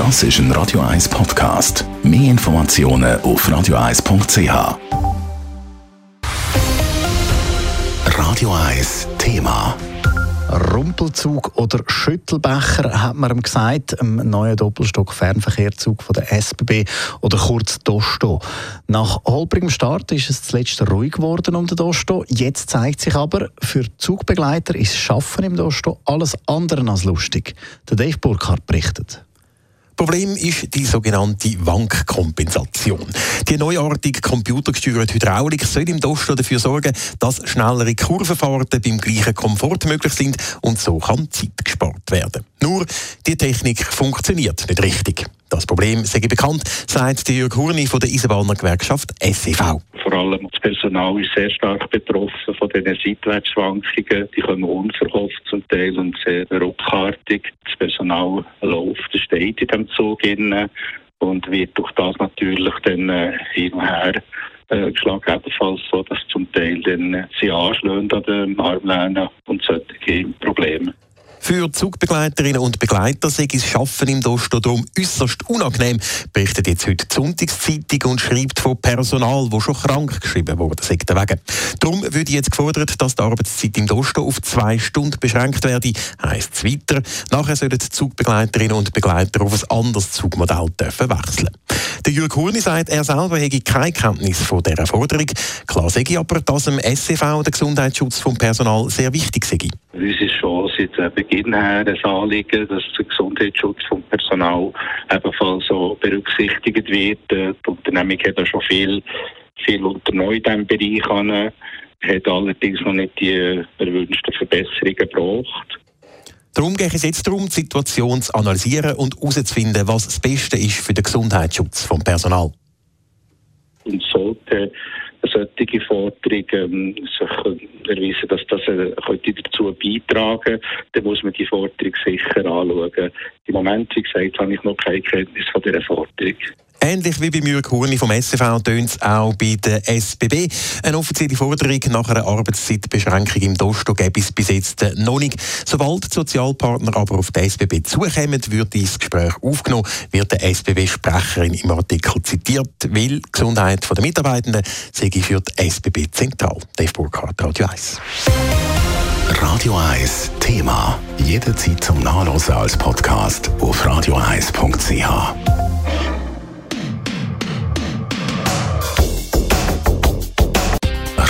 Das ist ein Radio 1 Podcast. Mehr Informationen auf radio1.ch. Radio 1 Thema. Rumpelzug oder Schüttelbecher, hat man ihm gesagt, im neuen Doppelstock-Fernverkehrzug von der SBB oder kurz Dosto. Nach holprigem Start ist es zuletzt ruhig geworden um den Dosto. Jetzt zeigt sich aber, für Zugbegleiter ist Schaffen im Dosto alles andere als lustig. Der Dave Burkhardt berichtet. Problem ist die sogenannte Wankkompensation. Die neuartige computergesteuerte Hydraulik soll im Dosto dafür sorgen, dass schnellere Kurvenfahrten beim gleichen Komfort möglich sind und so kann Zeit gespart werden. Nur, die Technik funktioniert nicht richtig. Das Problem sei bekannt, sagt Jörg Hurni von der Eisenbahner Gewerkschaft SEV. Vor allem das Personal ist sehr stark betroffen von diesen Seitwärtsschwankungen. Die kommen unverhofft zum Teil und sehr ruckartig. Das Personal läuft, steht in dem Zug innen und wird durch das natürlich dann äh, hin und her äh, geschlagen. Ebenfalls so, dass zum Teil dann äh, sie anschlagen an den Armlehnen und solche Probleme. Für Zugbegleiterinnen und Begleiter sei das Schaffen im Dostodrom äußerst unangenehm, berichtet jetzt heute die Sonntagszeitung und schreibt von Personal, wo schon krank geschrieben wurde, sagt wegen. Darum würde jetzt gefordert, dass die Arbeitszeit im Dosto auf zwei Stunden beschränkt werde, heisst es weiter. Nachher sollen die Zugbegleiterinnen und Begleiter auf ein anderes Zugmodell dürfen wechseln. Der Jürg Hurni sagt, er selber hätte keine Kenntnis von dieser Forderung. Klar sage aber, dass im SCV der Gesundheitsschutz vom Personal sehr wichtig sei. Schon seit Beginn her ein Anliegen, dass der Gesundheitsschutz vom Personal ebenfalls so berücksichtigt wird. Die Unternehmung hat da schon viel, viel unternommen in diesem Bereich, an, hat allerdings noch nicht die erwünschten Verbesserungen gebraucht. Darum geht es jetzt darum, die Situation zu analysieren und herauszufinden, was das Beste ist für den Gesundheitsschutz vom Personal. Und sollte solche Forderung ähm, sich erweisen, dass das äh, könnte dazu beitragen dann muss man die Forderung sicher anschauen. Im Moment, wie gesagt, habe ich noch keine Kenntnis von dieser Forderung. Ähnlich wie bei Jürg Hurni vom SCV tönt es auch bei der SBB. Eine offizielle Forderung nach einer Arbeitszeitbeschränkung im Dosto gibt es bis jetzt noch nicht. Sobald die Sozialpartner aber auf die SBB zukommen, wird dieses Gespräch aufgenommen, wird der SBB-Sprecherin im Artikel zitiert, weil die Gesundheit der Mitarbeitenden sei für die SBB zentral. Dave Burkhardt, Radio 1. Radio 1 Thema. Jederzeit zum Nachlesen als Podcast auf radio1.ch.